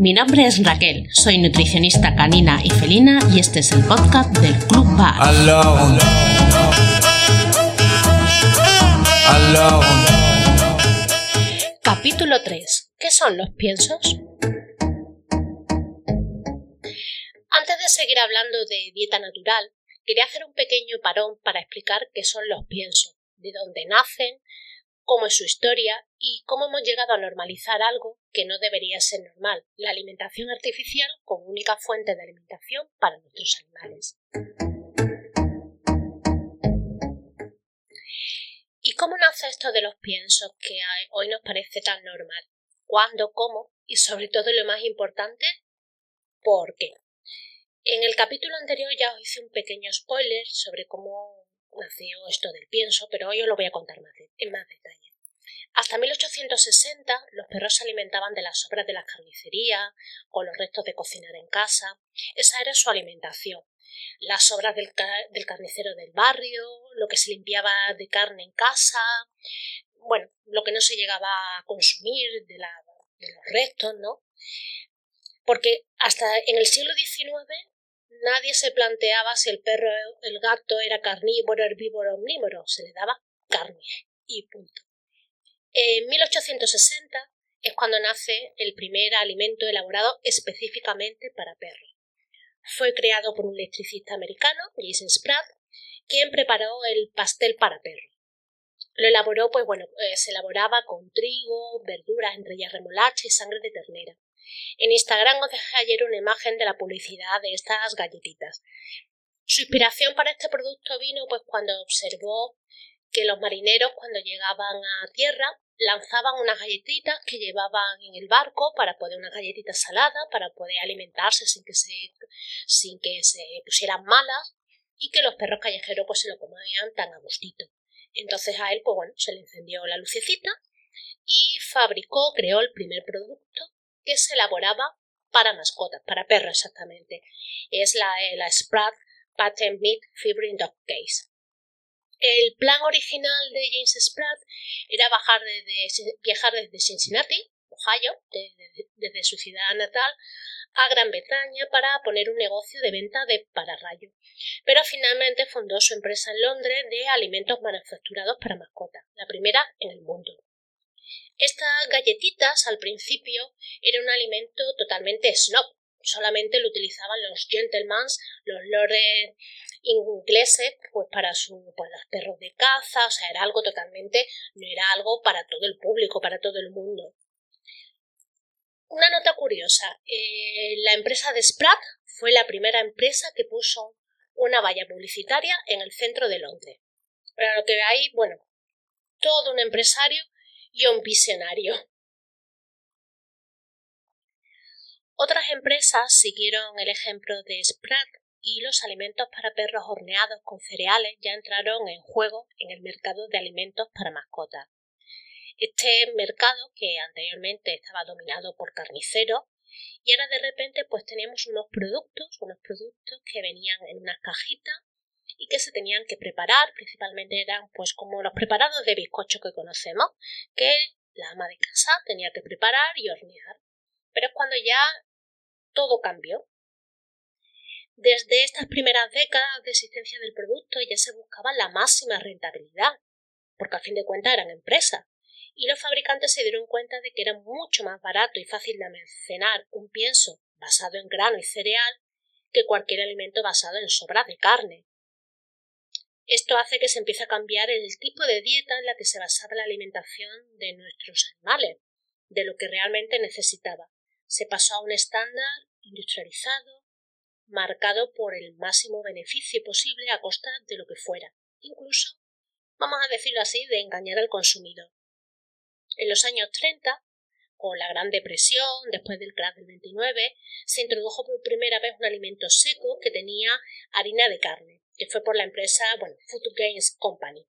Mi nombre es Raquel, soy nutricionista canina y felina y este es el podcast del Club Bar. Capítulo 3. ¿Qué son los piensos? Antes de seguir hablando de dieta natural, quería hacer un pequeño parón para explicar qué son los piensos, de dónde nacen, cómo es su historia y cómo hemos llegado a normalizar algo que no debería ser normal, la alimentación artificial como única fuente de alimentación para nuestros animales. ¿Y cómo nace esto de los piensos que hoy nos parece tan normal? ¿Cuándo? ¿Cómo? Y sobre todo lo más importante, ¿por qué? En el capítulo anterior ya os hice un pequeño spoiler sobre cómo nació esto del pienso, pero hoy os lo voy a contar más en más detalle. Hasta 1860 los perros se alimentaban de las sobras de las carnicerías, con los restos de cocinar en casa. Esa era su alimentación. Las sobras del, carnicero del barrio, lo que se limpiaba de carne en casa, bueno, lo que no se llegaba a consumir de, de los restos, ¿no? Porque hasta en el siglo XIX nadie se planteaba si el perro el gato era carnívoro, herbívoro omnívoro, se le daba carne y punto. En 1860 es cuando nace el primer alimento elaborado específicamente para perros. Fue creado por un electricista americano, Jason Spratt, quien preparó el pastel para perros. Lo elaboró, pues bueno, eh, se elaboraba con trigo, verduras, entre ellas remolacha y sangre de ternera. En Instagram os dejé ayer una imagen de la publicidad de estas galletitas. Su inspiración para este producto vino pues cuando observó que los marineros cuando llegaban a tierra lanzaban unas galletitas que llevaban en el barco para poder unas galletitas saladas para poder alimentarse sin que se sin que se pusieran malas y que los perros callejeros pues se lo comían tan a gustito. Entonces a él pues bueno se le encendió la lucecita y fabricó, creó el primer producto que se elaboraba para mascotas, para perros exactamente. Es la, eh, la Sprat Patent Meat Fibrin Dog Case. El plan original de James Spratt era bajar viajar desde Cincinnati, Ohio, desde, su ciudad natal, a Gran Bretaña para poner un negocio de venta de pararrayo. Pero finalmente fundó su empresa en Londres de alimentos manufacturados para mascotas, la primera en el mundo. Estas galletitas al principio era un alimento totalmente snob, solamente lo utilizaban los gentlemen, los lords ingleses, pues para su, pues los perros de caza, o sea, era algo totalmente, no era algo para todo el público, para todo el mundo. Una nota curiosa, eh, la empresa de Spratt fue la primera empresa que puso una valla publicitaria en el centro de Londres. Para lo que veáis, bueno, todo un empresario un visionario. Otras empresas siguieron el ejemplo de Spratt y los alimentos para perros horneados con cereales ya entraron en juego en el mercado de alimentos para mascotas. Este mercado, que anteriormente estaba dominado por carniceros, y ahora de repente pues teníamos unos productos, unos productos que venían en unas cajitas y que se tenían que preparar, principalmente eran pues como los preparados de bizcocho que conocemos, que la ama de casa tenía que preparar y hornear. Pero es cuando ya todo cambió. Desde estas primeras décadas de existencia del producto ya se buscaba la máxima rentabilidad, porque a fin de cuentas eran empresas, y los fabricantes se dieron cuenta de que era mucho más barato y fácil de almacenar un pienso basado en grano y cereal que cualquier alimento basado en sobras de carne. Esto hace que se empiece a cambiar el tipo de dieta en la que se basaba la alimentación de nuestros animales, de lo que realmente necesitaba. Se pasó a un estándar industrializado, marcado por el máximo beneficio posible a costa de lo que fuera, incluso, vamos a decirlo así, de engañar al consumidor. En los años 30, con la Gran Depresión, después del crash del 29, se introdujo por primera vez un alimento seco que tenía harina de carne, que fue por la empresa, bueno, Food Games Company.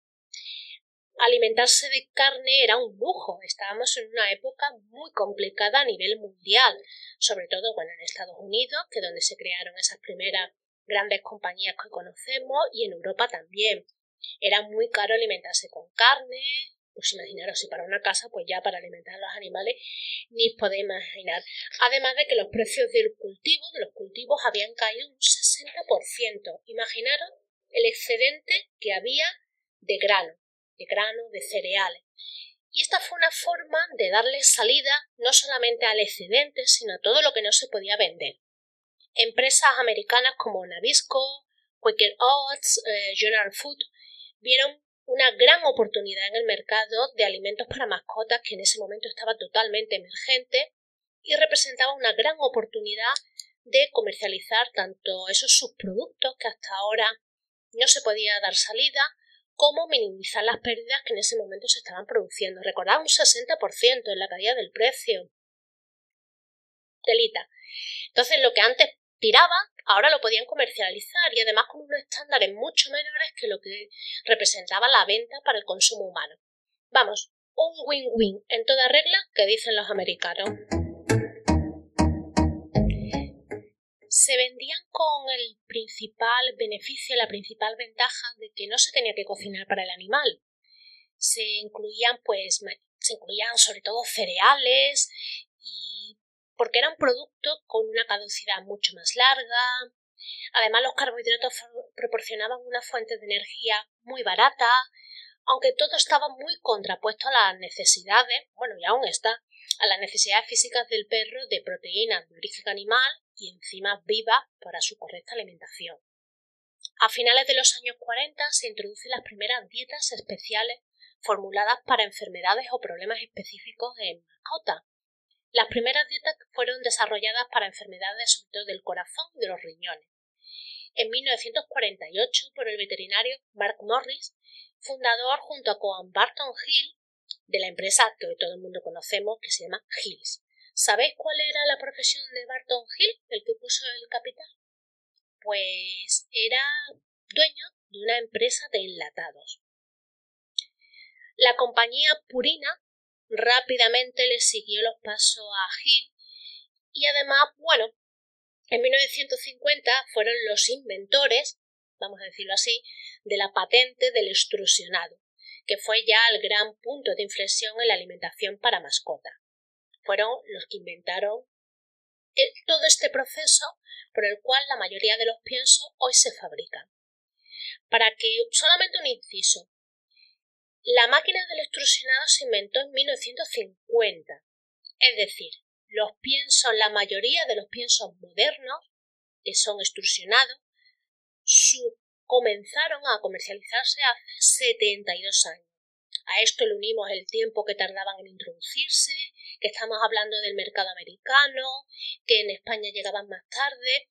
Alimentarse de carne era un lujo. Estábamos en una época muy complicada a nivel mundial, sobre todo bueno, en Estados Unidos, que es donde se crearon esas primeras grandes compañías que conocemos, y en Europa también. Era muy caro alimentarse con carne, pues imaginaros si para una casa, pues ya para alimentar a los animales ni os podéis imaginar. Además de que los precios del cultivo, de los cultivos, habían caído un 60%. Imaginaros el excedente que había de grano, de grano, de cereales. Y esta fue una forma de darle salida no solamente al excedente, sino a todo lo que no se podía vender. Empresas americanas como Nabisco, Quaker Oats, eh, General Food vieron una gran oportunidad en el mercado de alimentos para mascotas que en ese momento estaba totalmente emergente y representaba una gran oportunidad de comercializar tanto esos subproductos que hasta ahora no se podía dar salida como minimizar las pérdidas que en ese momento se estaban produciendo. Recordad un 60% en la caída del precio. Telita. Entonces lo que antes tiraba, ahora lo podían comercializar y además con unos estándares mucho menores que lo que representaba la venta para el consumo humano. Vamos, un win-win en toda regla que dicen los americanos. Se vendían con el principal beneficio, la principal ventaja de que no se tenía que cocinar para el animal. Se incluían, pues, se incluían sobre todo cereales porque era un producto con una caducidad mucho más larga. Además, los carbohidratos proporcionaban una fuente de energía muy barata, aunque todo estaba muy contrapuesto a las necesidades, bueno, y aún está, a las necesidades físicas del perro de proteínas de origen animal y enzimas vivas para su correcta alimentación. A finales de los años 40 se introducen las primeras dietas especiales formuladas para enfermedades o problemas específicos en mascotas, las primeras dietas fueron desarrolladas para enfermedades sobre todo del corazón y de los riñones. En 1948, por el veterinario Mark Morris, fundador junto con Barton Hill de la empresa que todo el mundo conocemos que se llama Hills. ¿Sabéis cuál era la profesión de Barton Hill, el que puso el capital? Pues era dueño de una empresa de enlatados. La compañía Purina rápidamente le siguió los pasos a Hill y además, bueno, en 1950 fueron los inventores, vamos a decirlo así, de la patente del extrusionado, que fue ya el gran punto de inflexión en la alimentación para mascota. Fueron los que inventaron todo este proceso por el cual la mayoría de los piensos hoy se fabrican. Para que solamente un inciso, la máquina del extrusionado se inventó en 1950, es decir, los piensos, la mayoría de los piensos modernos, que son extrusionados, comenzaron a comercializarse hace 72 años. A esto le unimos el tiempo que tardaban en introducirse, que estamos hablando del mercado americano, que en España llegaban más tarde,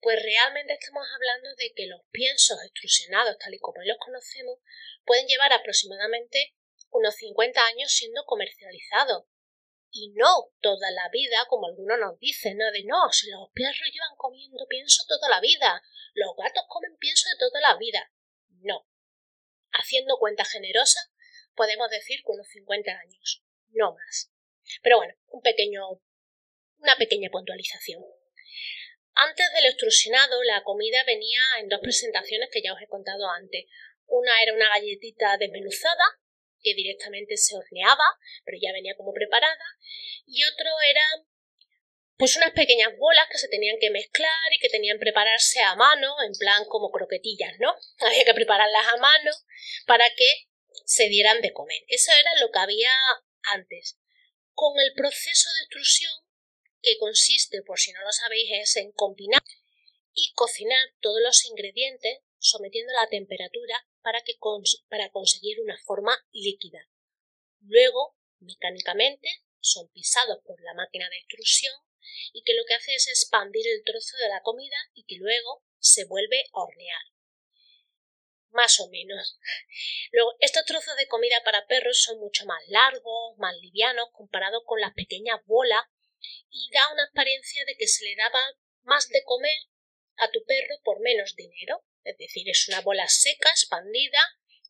pues realmente estamos hablando de que los piensos extrusionados, tal y como los conocemos, pueden llevar aproximadamente unos 50 años siendo comercializados. Y no toda la vida, como algunos nos dicen, ¿no? De no, si los perros llevan comiendo pienso toda la vida, los gatos comen pienso de toda la vida. No. Haciendo cuenta generosa, podemos decir que unos 50 años, no más. Pero bueno, un pequeño, una pequeña puntualización. Antes del extrusionado, la comida venía en dos presentaciones que ya os he contado antes. Una era una galletita desmenuzada, que directamente se horneaba, pero ya venía como preparada, y otro era pues unas pequeñas bolas que se tenían que mezclar y que tenían que prepararse a mano, en plan como croquetillas, ¿no? Había que prepararlas a mano para que se dieran de comer. Eso era lo que había antes. Con el proceso de extrusión que consiste, por si no lo sabéis, es en combinar y cocinar todos los ingredientes sometiendo la temperatura para, que para conseguir una forma líquida. Luego, mecánicamente, son pisados por la máquina de extrusión y que lo que hace es expandir el trozo de la comida y que luego se vuelve a hornear. Más o menos. Luego, estos trozos de comida para perros son mucho más largos, más livianos, comparado con las pequeñas bolas y da una apariencia de que se le daba más de comer a tu perro por menos dinero. Es decir, es una bola seca, expandida,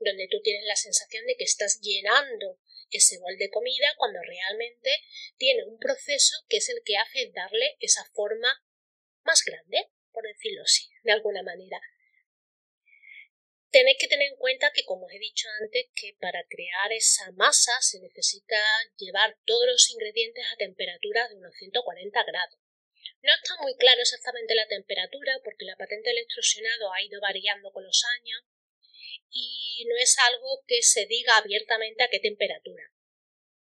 donde tú tienes la sensación de que estás llenando ese bol de comida cuando realmente tiene un proceso que es el que hace darle esa forma más grande, por decirlo así, de alguna manera. tenéis que tener en cuenta que, como os he dicho antes, que para crear esa masa se necesita llevar todos los ingredientes a temperaturas de unos 140 grados. No está muy claro exactamente la temperatura porque la patente del extrusionado ha ido variando con los años y no es algo que se diga abiertamente a qué temperatura.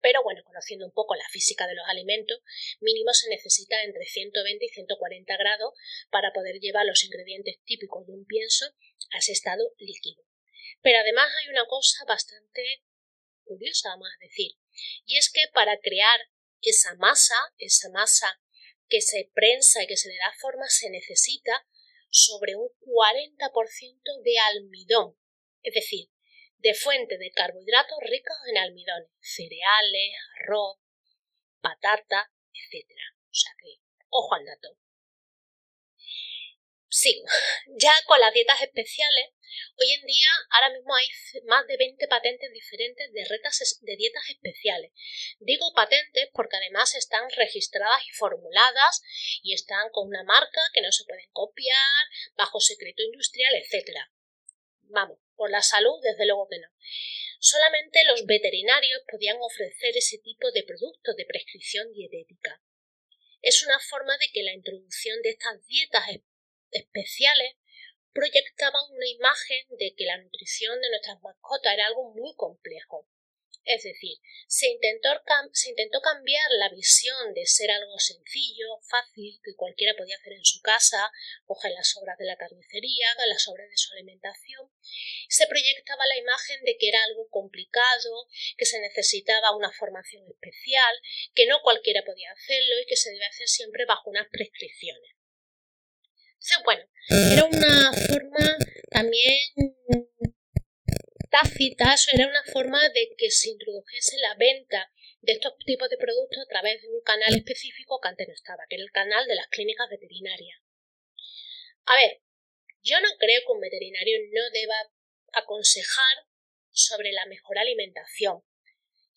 Pero bueno, conociendo un poco la física de los alimentos, mínimo se necesita entre 120 y 140 grados para poder llevar los ingredientes típicos de un pienso a ese estado líquido. Pero además hay una cosa bastante curiosa, vamos a decir, y es que para crear esa masa, esa masa que se prensa y que se le da forma, se necesita sobre un 40% de almidón, es decir, de fuente de carbohidratos ricos en almidones, cereales, arroz, patata, etc. O sea que, ojo al dato. Sigo. Ya con las dietas especiales, hoy en día ahora mismo hay más de 20 patentes diferentes de, retas, de dietas especiales. Digo patentes porque además están registradas y formuladas y están con una marca que no se pueden copiar, bajo secreto industrial, etc. Vamos, por la salud, desde luego que no. Solamente los veterinarios podían ofrecer ese tipo de productos de prescripción dietética. Es una forma de que la introducción de estas dietas especiales proyectaban una imagen de que la nutrición de nuestras mascotas era algo muy complejo. Es decir, se intentó, se intentó, cambiar la visión de ser algo sencillo, fácil, que cualquiera podía hacer en su casa, coger las obras de la carnicería, las obras de su alimentación. Se proyectaba la imagen de que era algo complicado, que se necesitaba una formación especial, que no cualquiera podía hacerlo y que se debe hacer siempre bajo unas prescripciones. Bueno, era una forma también tácita, era una forma de que se introdujese la venta de estos tipos de productos a través de un canal específico que antes no estaba, que era el canal de las clínicas veterinarias. A ver, yo no creo que un veterinario no deba aconsejar sobre la mejor alimentación,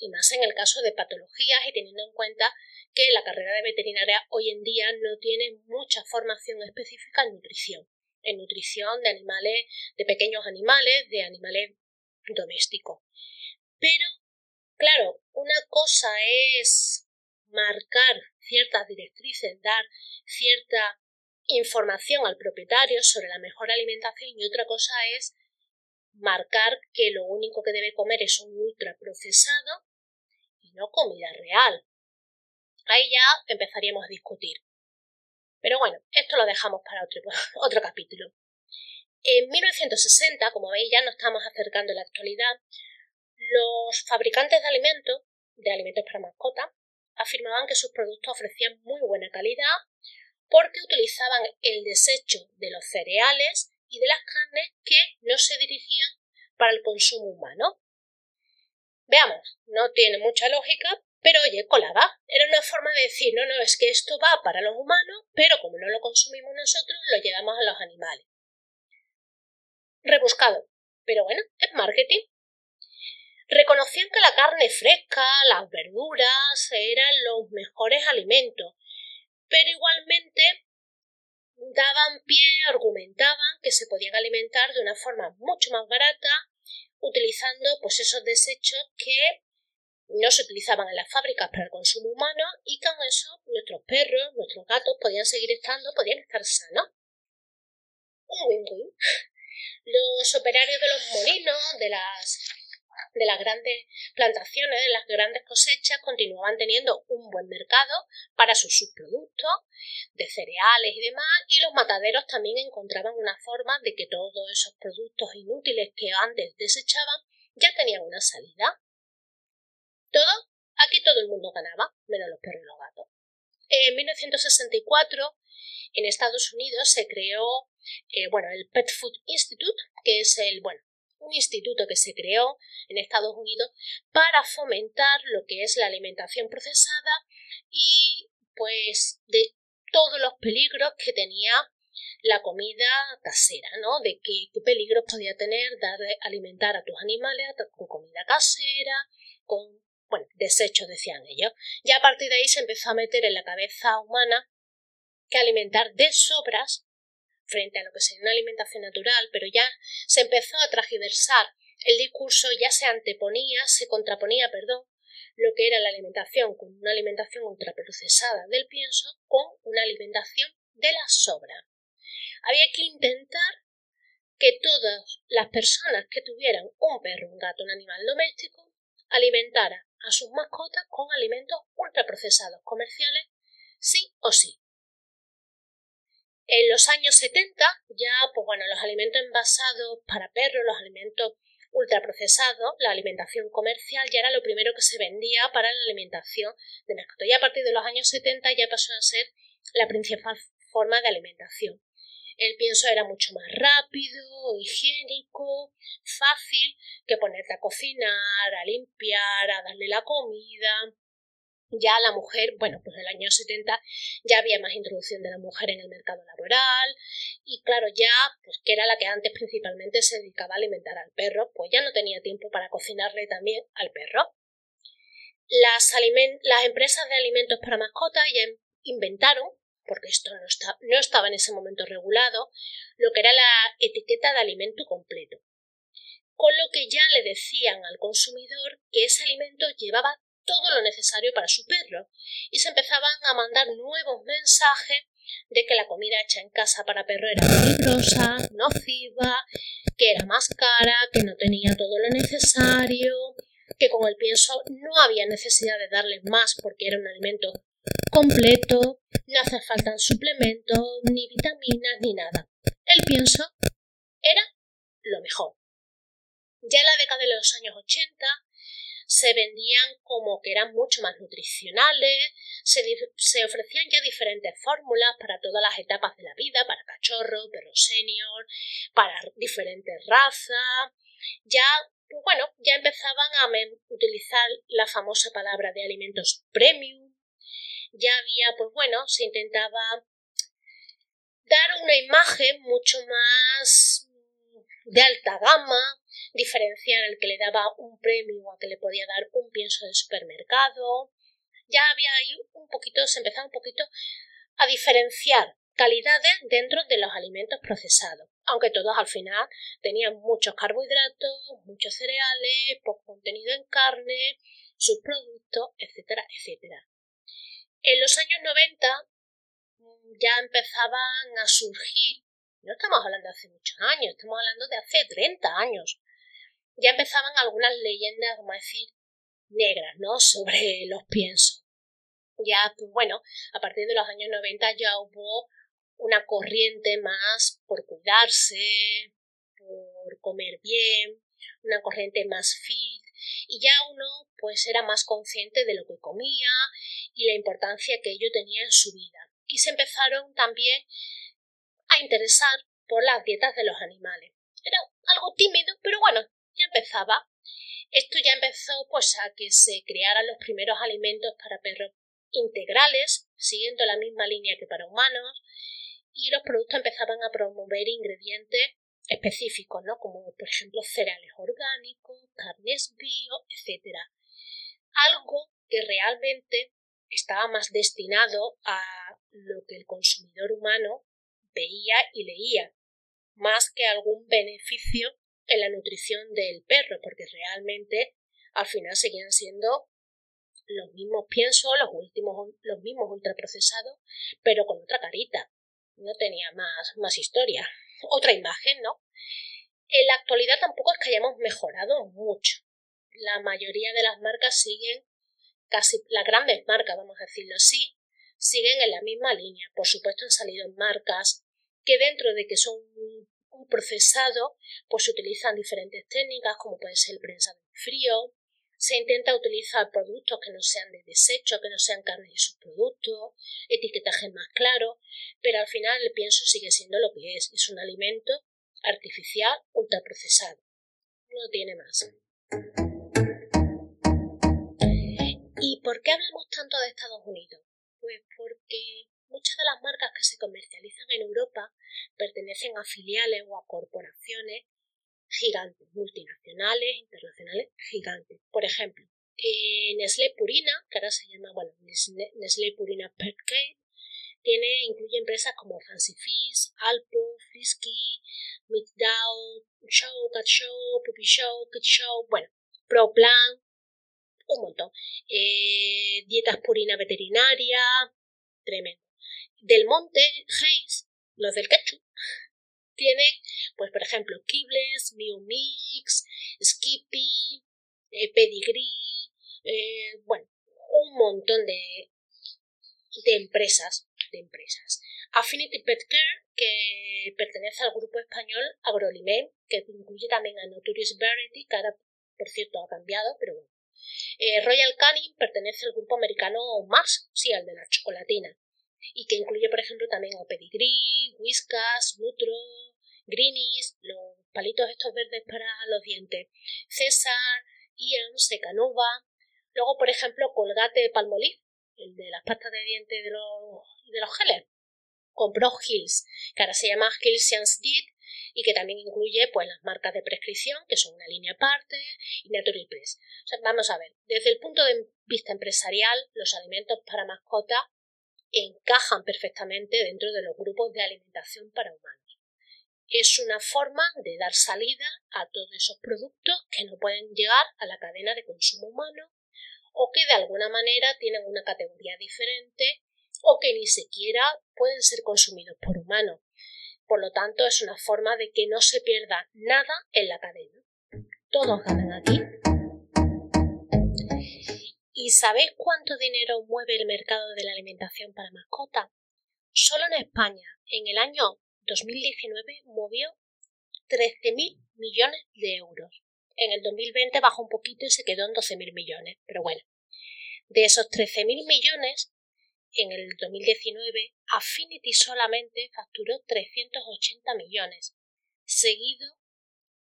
y más en el caso de patologías y teniendo en cuenta que la carrera de veterinaria hoy en día no tiene mucha formación específica en nutrición, en nutrición de animales, de pequeños animales, de animales doméstico. Pero, claro, una cosa es marcar ciertas directrices, dar cierta información al propietario sobre la mejor alimentación y otra cosa es marcar que lo único que debe comer es un ultraprocesado no comida real. Ahí ya empezaríamos a discutir. Pero bueno, esto lo dejamos para otro, otro capítulo. En 1960, como veis ya nos estamos acercando a la actualidad, los fabricantes de alimentos, de alimentos para mascotas, afirmaban que sus productos ofrecían muy buena calidad porque utilizaban el desecho de los cereales y de las carnes que no se dirigían para el consumo humano. Veamos, no tiene mucha lógica, pero oye, colaba. Era una forma de decir, no, no, es que esto va para los humanos, pero como no lo consumimos nosotros, lo llevamos a los animales rebuscado, pero bueno, es marketing. Reconocían que la carne fresca, las verduras eran los mejores alimentos, pero igualmente daban pie, argumentaban que se podían alimentar de una forma mucho más barata utilizando pues esos desechos que no se utilizaban en las fábricas para el consumo humano y con eso nuestros perros, nuestros gatos podían seguir estando, podían estar sanos. Un win-win los operarios de los molinos, de las de las grandes plantaciones, de las grandes cosechas, continuaban teniendo un buen mercado para sus subproductos de cereales y demás, y los mataderos también encontraban una forma de que todos esos productos inútiles que antes desechaban ya tenían una salida. Todo, aquí todo el mundo ganaba, menos los perros y los gatos. En 1964, en Estados Unidos se creó eh, bueno, el Pet Food Institute, que es el, bueno, un instituto que se creó en Estados Unidos para fomentar lo que es la alimentación procesada y pues de todos los peligros que tenía la comida casera, ¿no? De qué, peligros podía tener dar alimentar a tus animales con comida casera, con bueno, desechos decían ellos. Ya a partir de ahí se empezó a meter en la cabeza humana que alimentar de sobras frente a lo que sería una alimentación natural, pero ya se empezó a tragiversar el discurso, ya se anteponía, se contraponía, perdón, lo que era la alimentación con una alimentación ultraprocesada del pienso con una alimentación de la sobra. Había que intentar que todas las personas que tuvieran un perro, un gato, un animal doméstico, alimentaran a sus mascotas con alimentos ultraprocesados comerciales, sí o sí. En los años 70 ya, pues bueno, los alimentos envasados para perros, los alimentos ultraprocesados, la alimentación comercial ya era lo primero que se vendía para la alimentación de mascotas. Y a partir de los años 70 ya pasó a ser la principal forma de alimentación. El pienso era mucho más rápido, higiénico, fácil que ponerte a cocinar, a limpiar, a darle la comida, ya la mujer, bueno, pues en el año 70 ya había más introducción de la mujer en el mercado laboral y claro, ya, pues que era la que antes principalmente se dedicaba a alimentar al perro, pues ya no tenía tiempo para cocinarle también al perro. Las, las empresas de alimentos para mascotas ya inventaron, porque esto no, no estaba en ese momento regulado, lo que era la etiqueta de alimento completo con lo que ya le decían al consumidor que ese alimento llevaba todo lo necesario para su perro y se empezaban a mandar nuevos mensajes de que la comida hecha en casa para perro era peligrosa, nociva, que era más cara, que no tenía todo lo necesario, que con el pienso no había necesidad de darles más porque era un alimento completo, no hace falta suplementos, ni vitaminas, ni nada. El pienso era lo mejor. Ya en la década de los años 80 se vendían como que eran mucho más nutricionales, se, ofrecían ya diferentes fórmulas para todas las etapas de la vida, para cachorro, perro senior, para diferentes razas, ya pues bueno, ya empezaban a utilizar la famosa palabra de alimentos premium, ya había, pues bueno, se intentaba dar una imagen mucho más de alta gama, diferenciar el que le daba un premio a que le podía dar un pienso de supermercado. Ya había ahí un poquito, se empezaba un poquito a diferenciar calidades dentro de los alimentos procesados, aunque todos al final tenían muchos carbohidratos, muchos cereales, poco contenido en carne, subproductos, etcétera, etcétera. En los años 90 mm, ya empezaban a surgir, no estamos hablando de hace muchos años, estamos hablando de hace 30 años, ya empezaban algunas leyendas, como decir, negras, ¿no? Sobre los piensos. Ya, pues bueno, a partir de los años 90 ya hubo una corriente más por cuidarse, por comer bien, una corriente más fit, y ya uno pues era más consciente de lo que comía y la importancia que ello tenía en su vida. Y se empezaron también a interesar por las dietas de los animales. Era algo tímido, pero bueno, empezaba. Esto ya empezó pues a que se crearan los primeros alimentos para perros integrales, siguiendo la misma línea que para humanos, y los productos empezaban a promover ingredientes específicos, ¿no? Como por ejemplo cereales orgánicos, carnes bio, etc. Algo que realmente estaba más destinado a lo que el consumidor humano veía y leía, más que algún beneficio en la nutrición del perro, porque realmente al final seguían siendo los mismos piensos, los últimos, los mismos ultraprocesados, pero con otra carita. No tenía más, más historia. Otra imagen, ¿no? En la actualidad tampoco es que hayamos mejorado mucho. La mayoría de las marcas siguen, casi las grandes marcas, vamos a decirlo así, siguen en la misma línea. Por supuesto han salido marcas que dentro de que son procesado, pues se utilizan diferentes técnicas, como puede ser el prensado en frío, se intenta utilizar productos que no sean de desecho, que no sean carnes y subproductos, etiquetaje más claro, pero al final el pienso sigue siendo lo que es, es un alimento artificial ultraprocesado. No tiene más. ¿Y por qué hablamos tanto de Estados Unidos? Pues porque muchas de las marcas que se comercializan en Europa pertenecen a filiales o a corporaciones gigantes, multinacionales, internacionales, gigantes. Por ejemplo, Nestlé Purina, que ahora se llama, bueno, Nestlé Purina Pet tiene, incluye empresas como Fancy Feast, Alpo, Frisky, Middown, Show, Cat Show, Puppy Show, Kid Show, bueno, ProPlan, un montón. Eh, dietas purina veterinaria, tremendo. Del Monte, Hayes, los del ketchup, tienen, pues por ejemplo, Kibbles, New Mix, Skippy, eh, Pedigree, eh, bueno, un montón de, de empresas, de empresas. Affinity Pet Care, que pertenece al grupo español Agroliment, que incluye también a Notorious Verity, que ahora, por cierto, ha cambiado, pero bueno. Eh, Royal Canin pertenece al grupo americano Mars, sí, al de la chocolatina, y que incluye, por ejemplo, también a Pedigree, Whiskas, Nutro, Greenies, los palitos estos verdes para los dientes, César, Ian, Secanova, luego, por ejemplo, Colgate Palmolive, el de las pastas de dientes de los, de los geles, compró Hills, que ahora se llama Hills Science Did y que también incluye pues las marcas de prescripción, que son una línea aparte, y Natural Press. vamos a ver, desde el punto de vista empresarial, los alimentos para mascotas encajan perfectamente dentro de los grupos de alimentación para humanos. Es una forma de dar salida a todos esos productos que no pueden llegar a la cadena de consumo humano o que de alguna manera tienen una categoría diferente o que ni siquiera pueden ser consumidos por humanos. Por lo tanto, es una forma de que no se pierda nada en la cadena. Todos ganan aquí. ¿Y sabéis cuánto dinero mueve el mercado de la alimentación para mascotas? Solo en España, en el año 2019, movió 13.000 millones de euros. En el 2020 bajó un poquito y se quedó en 12.000 millones. Pero bueno, de esos 13.000 millones, en el 2019, Affinity solamente facturó 380 millones, seguido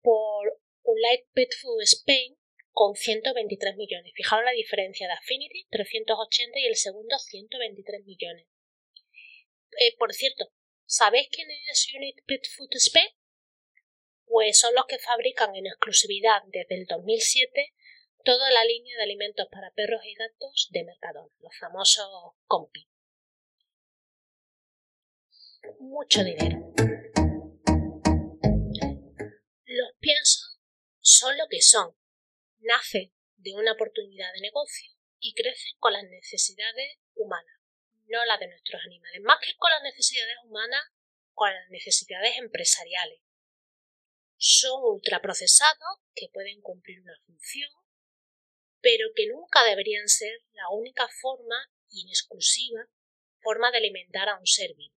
por Light Pet Food Spain con 123 millones. Fijaros la diferencia de Affinity, 380 y el segundo 123 millones. Eh, por cierto, ¿sabéis quién es Unit Pet Food? Pues son los que fabrican en exclusividad desde el 2007 toda la línea de alimentos para perros y gatos de Mercadona, los famosos Compi. Mucho dinero. Los piensos son lo que son. Nacen de una oportunidad de negocio y crecen con las necesidades humanas, no las de nuestros animales. Más que con las necesidades humanas, con las necesidades empresariales. Son ultraprocesados que pueden cumplir una función pero que nunca deberían ser la única forma y en exclusiva forma de alimentar a un ser vivo.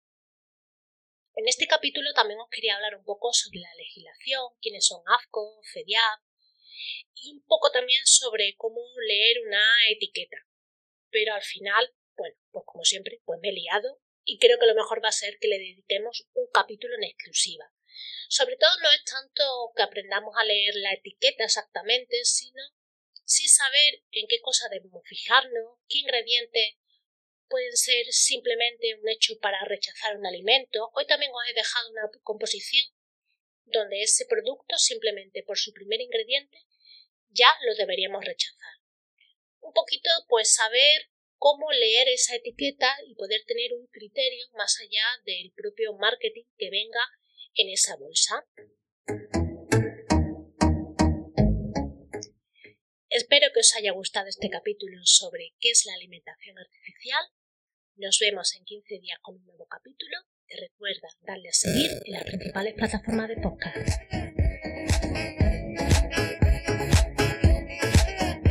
En este capítulo también os quería hablar un poco sobre la legislación, quiénes son AFCO, FEDIAP y un poco también sobre cómo leer una etiqueta. Pero al final, bueno, pues como siempre, pues me he liado y creo que lo mejor va a ser que le dediquemos un capítulo en exclusiva. Sobre todo no es tanto que aprendamos a leer la etiqueta exactamente, sino sin saber en qué cosa debemos fijarnos, qué ingredientes pueden ser simplemente un hecho para rechazar un alimento. Hoy también os he dejado una composición donde ese producto simplemente por su primer ingrediente ya lo deberíamos rechazar. Un poquito pues saber cómo leer esa etiqueta y poder tener un criterio más allá del propio marketing que venga en esa bolsa. Espero que os haya gustado este capítulo sobre qué es la alimentación artificial. Nos vemos en 15 días con un nuevo capítulo. Y recuerda darle a seguir en las principales plataformas de podcast.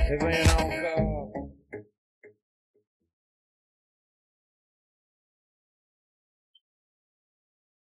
It went on.